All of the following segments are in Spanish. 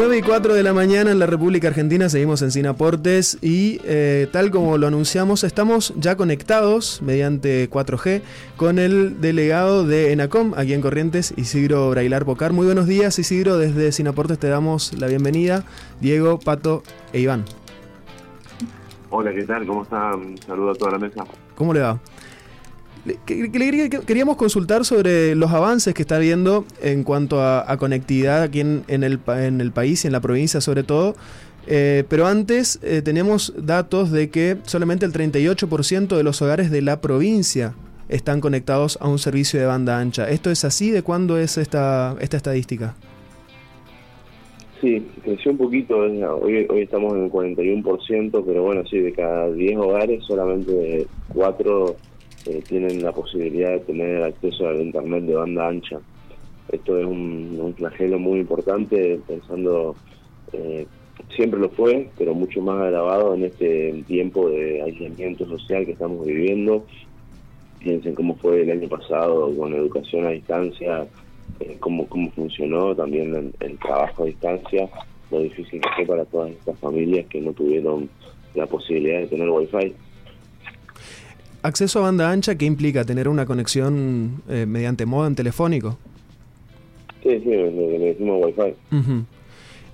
9 y 4 de la mañana en la República Argentina, seguimos en Sinaportes y eh, tal como lo anunciamos, estamos ya conectados mediante 4G con el delegado de ENACOM aquí en Corrientes, Isidro Brailar Pocar. Muy buenos días Isidro, desde Sinaportes te damos la bienvenida, Diego, Pato e Iván. Hola, ¿qué tal? ¿Cómo están? Saludo a toda la mesa. ¿Cómo le va? Queríamos consultar sobre los avances que está habiendo en cuanto a, conectividad aquí en, el, en, el, país y en la provincia sobre todo. Eh, pero antes eh, tenemos datos de que solamente el 38% de los hogares de la provincia están conectados a un servicio de banda ancha. ¿Esto es así? ¿De cuándo es esta, esta estadística? Sí, creció un poquito, hoy, hoy estamos en el 41%, pero bueno, sí, de cada 10 hogares solamente 4 eh, tienen la posibilidad de tener acceso al Internet de banda ancha. Esto es un, flagelo muy importante, pensando, eh, siempre lo fue, pero mucho más agravado en este tiempo de aislamiento social que estamos viviendo. Piensen cómo fue el año pasado con educación a distancia, eh, cómo, cómo funcionó también el, el trabajo a distancia, lo difícil que fue para todas estas familias que no tuvieron la posibilidad de tener wifi acceso a banda ancha, ¿qué implica? ¿Tener una conexión eh, mediante modem telefónico? Sí, sí, le, decimos Wi-Fi.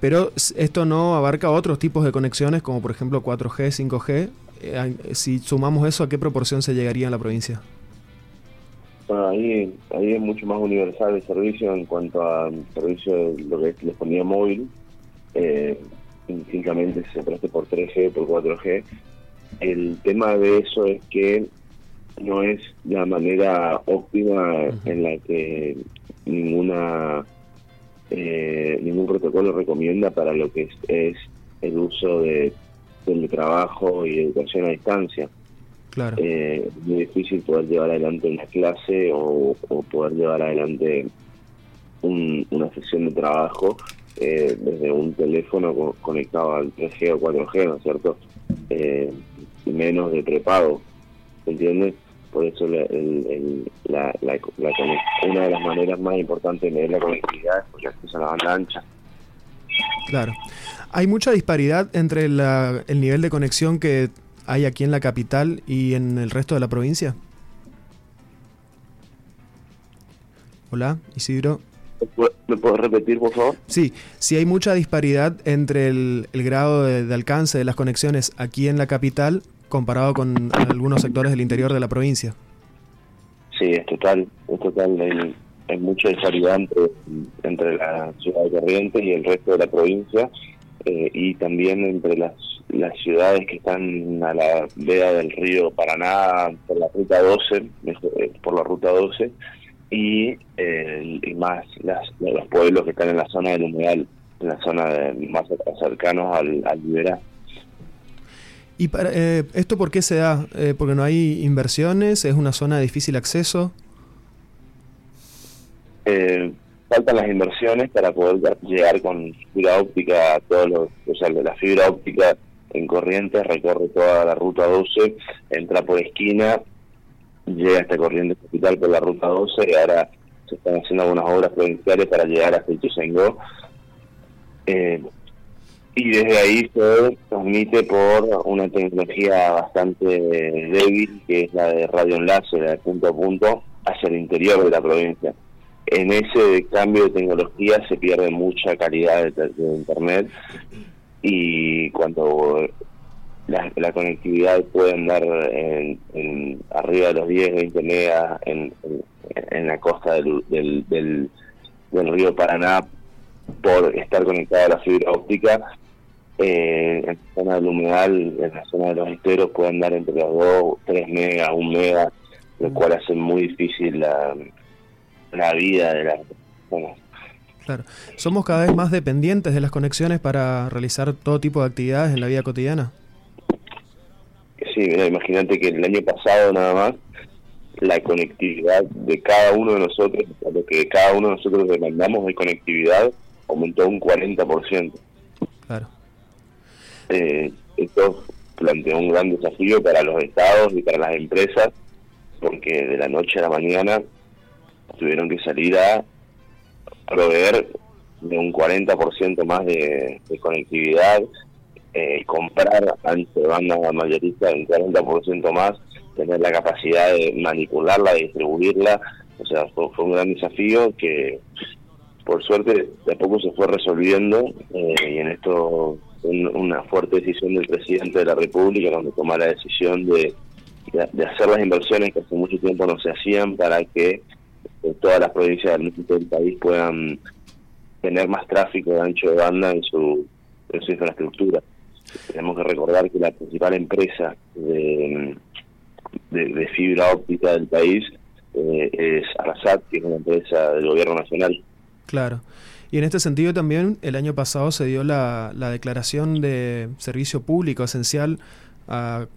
Pero esto no abarca otros tipos de conexiones, como por ejemplo 4G, 5G. Eh, si sumamos eso, ¿a qué proporción se llegaría en la provincia? ahí, ahí es mucho más universal el servicio en cuanto a servicio de lo que es telefonía móvil. Eh, indistintamente se preste por 3G, por 4G, el tema de eso es que no es la manera óptima en la que ninguna eh, ningún protocolo recomienda para lo que es, el uso de trabajo y educación a distancia. Claro. Eh, es muy difícil poder llevar adelante una clase o, poder llevar adelante una sesión de trabajo eh, desde un teléfono conectado al 3G o 4G, ¿no es cierto? Eh, menos de prepago, ¿entiendes? Por eso la, una de las maneras más importantes de medir la conectividad es porque acceso a la banda ancha. Claro. ¿Hay mucha disparidad entre el nivel de conexión que hay aquí en la capital y en el resto de la provincia? Hola, Isidro. ¿Me puedo repetir, por favor? Sí, si hay mucha disparidad entre el, grado de, alcance de las conexiones aquí en la capital comparado con algunos sectores del interior de la provincia. Sí, es total, es total. Hay, mucha disparidad entre, la ciudad de Corrientes y el resto de la provincia eh, y también entre las, las ciudades que están a la vea del río Paraná por la ruta 12, eh, por la ruta 12 y, y más las, los pueblos que están en la zona del humedal, en la zona más cercanos al, al Liberá. ¿Y para, eh, esto por qué se da? Eh, ¿Porque no hay inversiones? ¿Es una zona de difícil acceso? Eh, faltan las inversiones para poder llegar con fibra óptica a todos los... O sea, la fibra óptica en Corrientes recorre toda la ruta 12, entra por esquina llega hasta Corrientes Capital por la ruta 12 y ahora se están haciendo algunas obras provinciales para llegar hasta Ituzaingó. Eh, y desde ahí se transmite por una tecnología bastante débil, que es la de radioenlace, la de punto a punto, hacia el interior de la provincia. En ese cambio de tecnología se pierde mucha calidad de, Internet y cuando la, conectividad puede andar en, arriba de los 10, 20 megas en, en, la costa del, del, del, río Paraná por estar conectada a la fibra óptica. Eh, en la zona del humedal, en la zona de los esteros, puede andar entre los 2, 3 megas, 1 mega, lo cual hace muy difícil la, la vida de las personas. Claro. ¿Somos cada vez más dependientes de las conexiones para realizar todo tipo de actividades en la vida cotidiana? Sí, imagínate que el año pasado nada más la conectividad de cada uno de nosotros, lo que cada uno de nosotros demandamos de conectividad, aumentó un 40%. Claro. Eh, esto planteó un gran desafío para los estados y para las empresas, porque de la noche a la mañana tuvieron que salir a proveer de un 40% más de, conectividad, eh, comprar de banda mayorista un 40% más, tener la capacidad de manipularla, de distribuirla, o sea, fue, un gran desafío que por suerte de a poco se fue resolviendo eh, y en esto una fuerte decisión del presidente de la República cuando toma la decisión de, hacer las inversiones que hace mucho tiempo no se hacían para que eh, todas las provincias del país puedan tener más tráfico de ancho de banda en su, en su infraestructura. Tenemos que recordar que la principal empresa de, de, fibra óptica del país eh, es Arasat, que es una empresa del gobierno nacional. Claro. Y en este sentido también el año pasado se dio la, la declaración de servicio público esencial al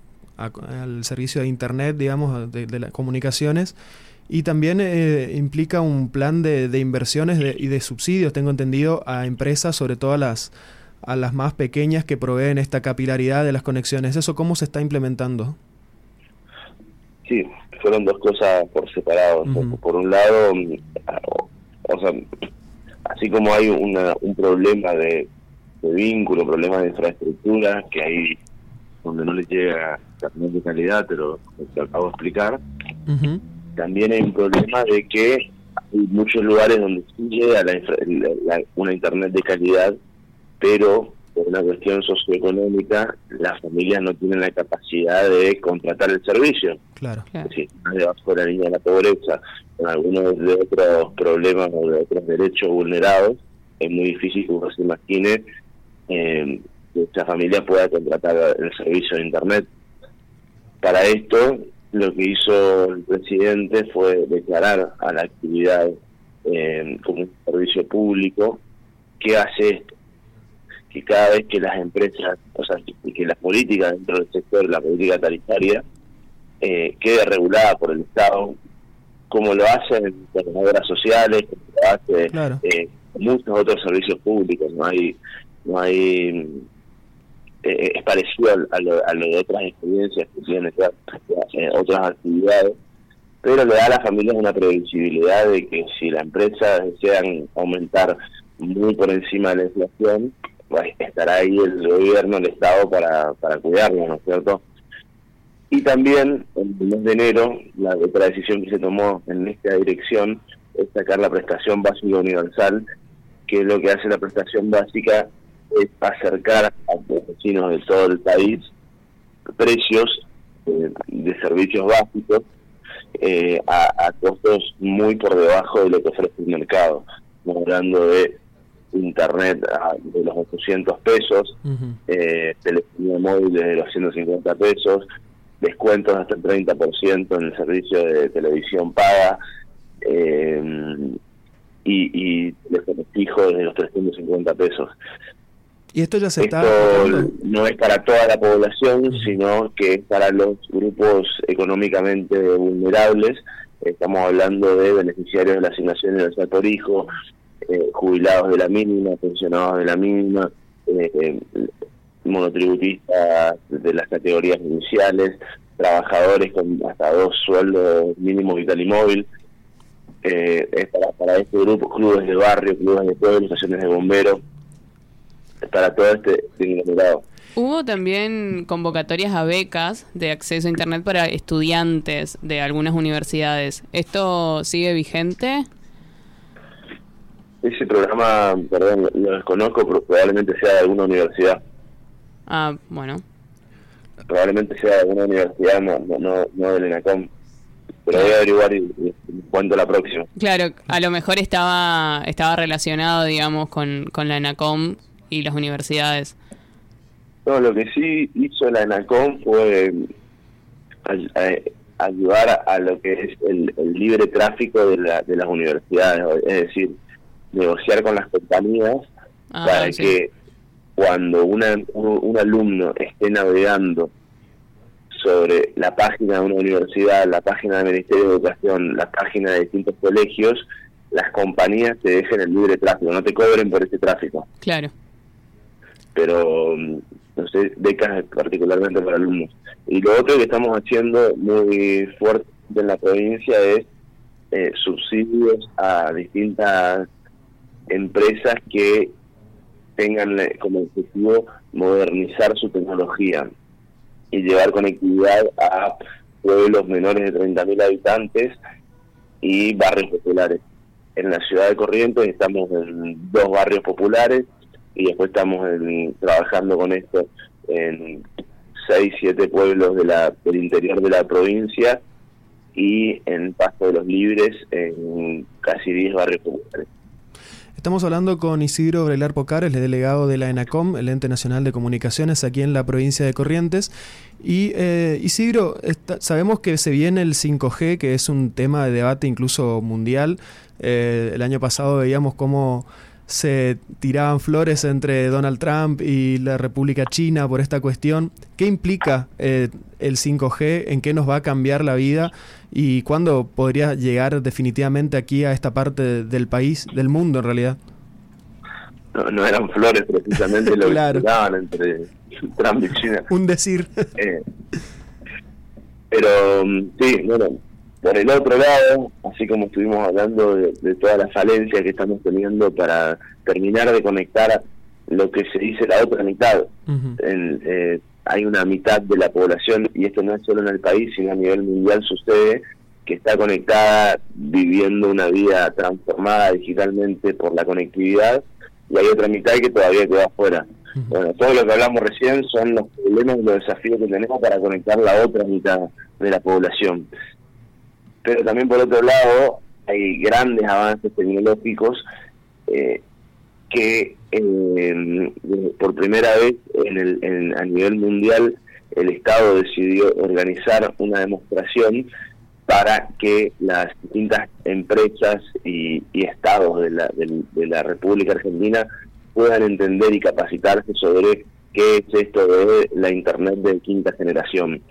servicio de Internet, digamos, de, las comunicaciones. Y también eh, implica un plan de, de inversiones y de subsidios, tengo entendido, a empresas, sobre todo a las, a las más pequeñas que proveen esta capilaridad de las conexiones. ¿Eso cómo se está implementando? Sí, fueron dos cosas por separado. Por un lado, o sea, así como hay una, un problema de, vínculo, problema de infraestructura, que hay donde no le llega internet de calidad, pero lo acabo de explicar, también hay un problema de que hay muchos lugares donde sí llega la, una internet de calidad, pero por una cuestión socioeconómica, las familias no tienen la capacidad de contratar el servicio. Claro. Es decir, más debajo de la línea de la pobreza, con algunos de otros problemas o de otros derechos vulnerados, es muy difícil que uno se imagine eh, que esta familia pueda contratar el servicio de Internet. Para esto, lo que hizo el presidente fue declarar a la actividad eh, como un servicio público que hace esto que cada vez que las empresas, o sea, que, la política dentro del sector, la política tarifaria, eh, quede regulada por el Estado, como lo hacen las obras sociales, como lo hace eh, muchos otros servicios públicos, no hay, no hay eh, es parecido a lo, a lo, de otras experiencias que tienen otras actividades, pero le da a las familias una previsibilidad de que si la empresa desean aumentar muy por encima de la inflación, estará ahí el gobierno, el Estado para, para cuidarlo, ¿no es cierto? Y también, en el mes de enero, la otra decisión que se tomó en esta dirección es sacar la prestación básica universal, que lo que hace la prestación básica es acercar a los vecinos de todo el país precios eh, de servicios básicos eh, a, a, costos muy por debajo de lo que ofrece el mercado. Estamos hablando de internet de los 800 pesos, eh, telefonía móvil de los 150 pesos, descuentos hasta el 30% en el servicio de televisión paga eh, y, y fijo de los 350 pesos. Y esto ya se esto no es para toda la población, sino que es para los grupos económicamente vulnerables. Estamos hablando de beneficiarios de la asignación universal por hijo, eh, jubilados de la mínima, pensionados de la mínima, eh, eh, monotributistas de las categorías iniciales, trabajadores con hasta dos sueldos mínimos vital y móvil. es para, para este grupo, clubes de barrio, clubes de pueblo, estaciones de bomberos, para todo este conglomerado. Hubo también convocatorias a becas de acceso a Internet para estudiantes de algunas universidades. ¿Esto sigue vigente? Ese programa, perdón, lo desconozco, pero probablemente sea de alguna universidad. Ah, bueno. Probablemente sea de alguna universidad, no, no, no del ENACOM. Pero voy a averiguar y, y, cuento la próxima. Claro, a lo mejor estaba estaba relacionado, digamos, con, con la ENACOM y las universidades. No, lo que sí hizo la ENACOM fue ayudar a, lo que es el, el libre tráfico de, la, de las universidades, es decir, negociar con las compañías ah, para que cuando una, un, alumno esté navegando sobre la página de una universidad, la página del Ministerio de Educación, la página de distintos colegios, las compañías te dejen el libre tráfico, no te cobren por ese tráfico. Claro. Pero, no sé, becas particularmente para alumnos. Y lo otro que estamos haciendo muy fuerte en la provincia es eh, subsidios a distintas empresas que tengan como objetivo modernizar su tecnología y llevar conectividad a pueblos menores de 30.000 habitantes y barrios populares. En la ciudad de Corrientes estamos en dos barrios populares y después estamos trabajando con esto en seis, siete pueblos de la, del interior de la provincia y en Pasto de los Libres en casi 10 barrios populares. Estamos hablando con Isidro Brelar Pocares, el delegado de la ENACOM, el Ente Nacional de Comunicaciones aquí en la provincia de Corrientes. Y eh, Isidro, sabemos que se viene el 5G, que es un tema de debate incluso mundial. Eh, el año pasado veíamos cómo se tiraban flores entre Donald Trump y la República China por esta cuestión. ¿Qué implica eh, el 5G? ¿En qué nos va a cambiar la vida? ¿Y cuándo podría llegar definitivamente aquí a esta parte del país, del mundo en realidad? No, eran flores precisamente lo que tiraban entre Trump y China. Un decir. Eh, pero mm, sí, bueno, por el otro lado, así como estuvimos hablando de, todas las falencias que estamos teniendo para terminar de conectar lo que se dice la otra mitad, eh, hay una mitad de la población, y esto no es solo en el país, sino a nivel mundial sucede, que está conectada viviendo una vida transformada digitalmente por la conectividad, y hay otra mitad que todavía queda afuera. Bueno, todo lo que hablamos recién son los problemas y los desafíos que tenemos para conectar la otra mitad de la población pero también por otro lado hay grandes avances tecnológicos eh, que eh, por primera vez en el, a nivel mundial el Estado decidió organizar una demostración para que las distintas empresas y, estados de la, de, la República Argentina puedan entender y capacitarse sobre qué es esto de la Internet de quinta generación.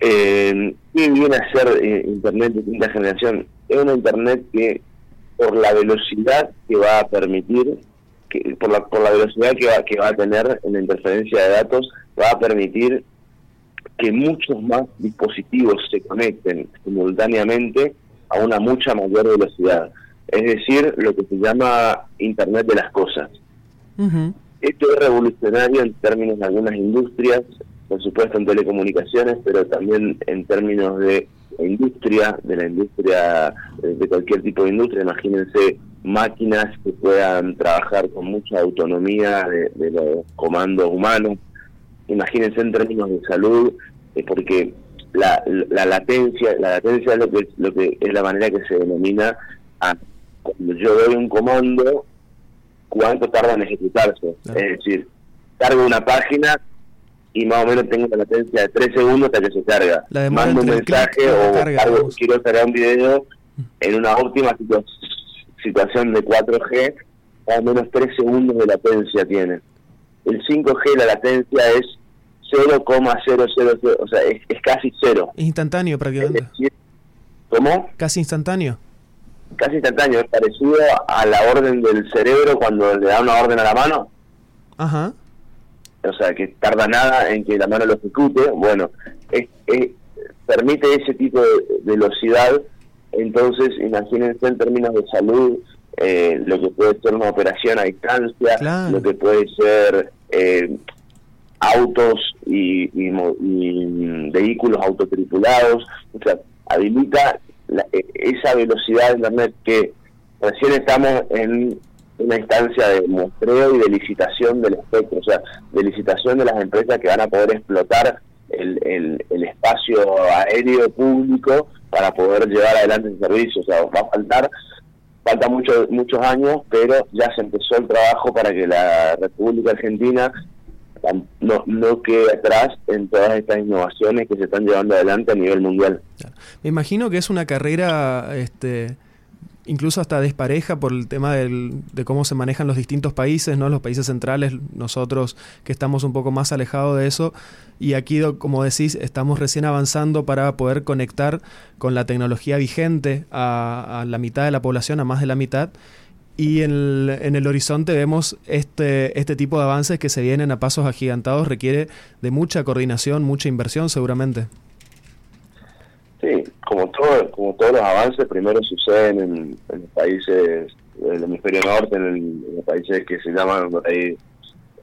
Eh, ¿Qué viene a ser eh, Internet de quinta generación? Es una Internet que, por la velocidad que va a permitir, que, por, la, por la velocidad que va, que va a tener en la interferencia de datos, va a permitir que muchos más dispositivos se conecten simultáneamente a una mucha mayor velocidad. Es decir, lo que se llama Internet de las Cosas. Esto es revolucionario en términos de algunas industrias, por supuesto en telecomunicaciones, pero también en términos de industria, de la industria, de cualquier tipo de industria, imagínense máquinas que puedan trabajar con mucha autonomía de, los comandos humanos, imagínense en términos de salud, eh, porque la, la, latencia, la latencia es lo que, lo que es la manera que se denomina a cuando yo doy un comando, cuánto tarda en ejecutarse. Es decir, cargo una página, y más o menos tengo una latencia de 3 segundos hasta que se carga. Mando un mensaje o quiero cargar un video en una óptima situación de 4G, más o menos 3 segundos de latencia tiene. El 5G la latencia es 0,000, o sea, es, casi cero. Instantáneo prácticamente. ¿Cómo? Casi instantáneo. Casi instantáneo, es parecido a la orden del cerebro cuando le da una orden a la mano. Ajá o sea, que tarda nada en que la mano lo ejecute, bueno, permite ese tipo de velocidad, entonces imagínense en términos de salud, eh, lo que puede ser una operación a distancia, lo que puede ser eh, autos y, vehículos autotripulados, o sea, habilita e, esa velocidad de Internet que recién estamos en una instancia de muestreo y de licitación del espectro, o sea, de licitación de las empresas que van a poder explotar el, el, espacio aéreo público para poder llevar adelante el servicio. O sea, va a faltar, falta mucho, muchos años, pero ya se empezó el trabajo para que la República Argentina no, no quede atrás en todas estas innovaciones que se están llevando adelante a nivel mundial. Me imagino que es una carrera este, incluso hasta despareja por el tema del, de cómo se manejan los distintos países, ¿no? Los países centrales, nosotros que estamos un poco más alejados de eso. Y aquí, como decís, estamos recién avanzando para poder conectar con la tecnología vigente a, la mitad de la población, a más de la mitad. Y en el, en el, horizonte vemos este, este tipo de avances que se vienen a pasos agigantados, requiere de mucha coordinación, mucha inversión seguramente. Sí, todo, como todos los avances, primero suceden en, los países el hemisferio norte, en, los países que se llaman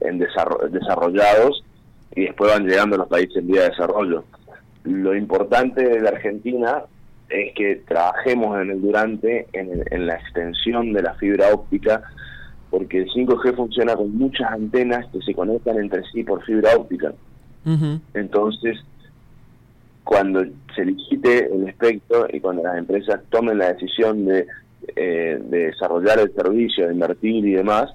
en desarrollados, y después van llegando a los países en vía de desarrollo. Lo importante de la Argentina es que trabajemos en el durante, en, la extensión de la fibra óptica, porque el 5G funciona con muchas antenas que se conectan entre sí por fibra óptica. Entonces, cuando se licite el espectro y cuando las empresas tomen la decisión de, eh, de desarrollar el servicio, de invertir y demás,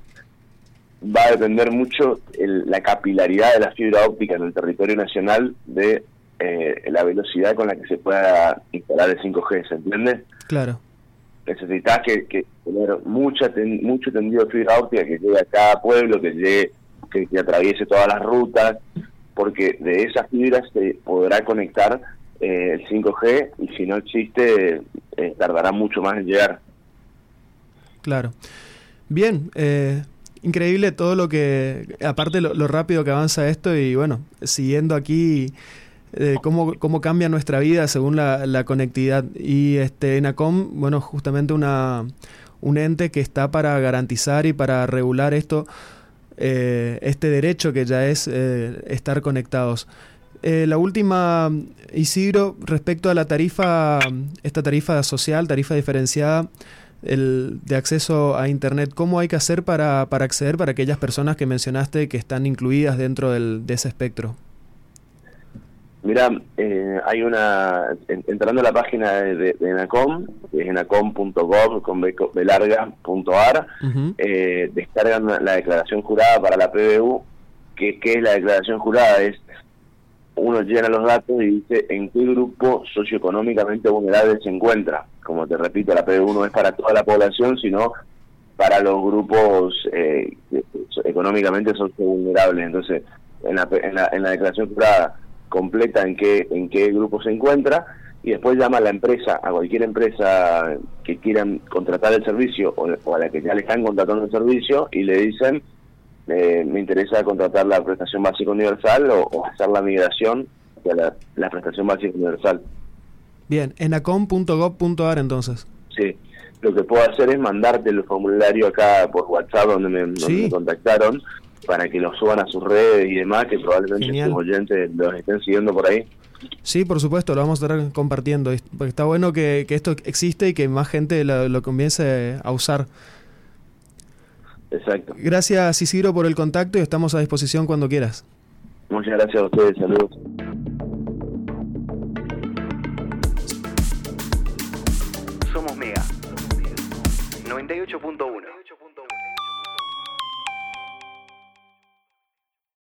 va a depender mucho la capilaridad de la fibra óptica en el territorio nacional de eh, la velocidad con la que se pueda instalar el 5G, ¿se entiende? Claro. Necesitas que, tener mucha mucho tendido de fibra óptica que llegue a cada pueblo, que llegue, que, atraviese todas las rutas, porque de esas fibras se podrá conectar eh, el 5G y si no existe eh, tardará mucho más en llegar. Claro. Bien, increíble todo lo que, aparte lo, lo, rápido que avanza esto y bueno, siguiendo aquí cómo, cómo cambia nuestra vida según la, la conectividad. Y este ENACOM, bueno, justamente una, un ente que está para garantizar y para regular esto, eh, este derecho que ya es eh, estar conectados. Eh, la última, Isidro, respecto a la tarifa, esta tarifa social, tarifa diferenciada, el, de acceso a Internet, ¿cómo hay que hacer para, para acceder para aquellas personas que mencionaste que están incluidas dentro del, de ese espectro? Mira, eh, hay una, entrando a la página de, ENACOM, que es enacom.gov con belarga.ar, eh, descargan la declaración jurada para la PBU. que ¿Qué es la declaración jurada? Es uno llena los datos y dice en qué grupo socioeconómicamente vulnerable se encuentra. Como te repito, la PBU no es para toda la población, sino para los grupos eh, económicamente socio vulnerables. Entonces, en la, en la, en la declaración jurada completa en qué, en qué grupo se encuentra y después llama a la empresa, a cualquier empresa que quieran contratar el servicio o, a la que ya le están contratando el servicio y le dicen, eh, me interesa contratar la prestación básica universal o, hacer la migración de la, prestación básica universal. Bien, enacom.gov.ar entonces. Sí, lo que puedo hacer es mandarte el formulario acá por WhatsApp donde me, donde me contactaron para que lo suban a sus redes y demás, que probablemente sus oyentes los estén siguiendo por ahí. Sí, por supuesto, lo vamos a estar compartiendo. Porque está bueno que, esto existe y que más gente lo, comience a usar. Exacto. Gracias Isidro por el contacto y estamos a disposición cuando quieras. Muchas gracias a ustedes, saludos. Somos Mega 98.1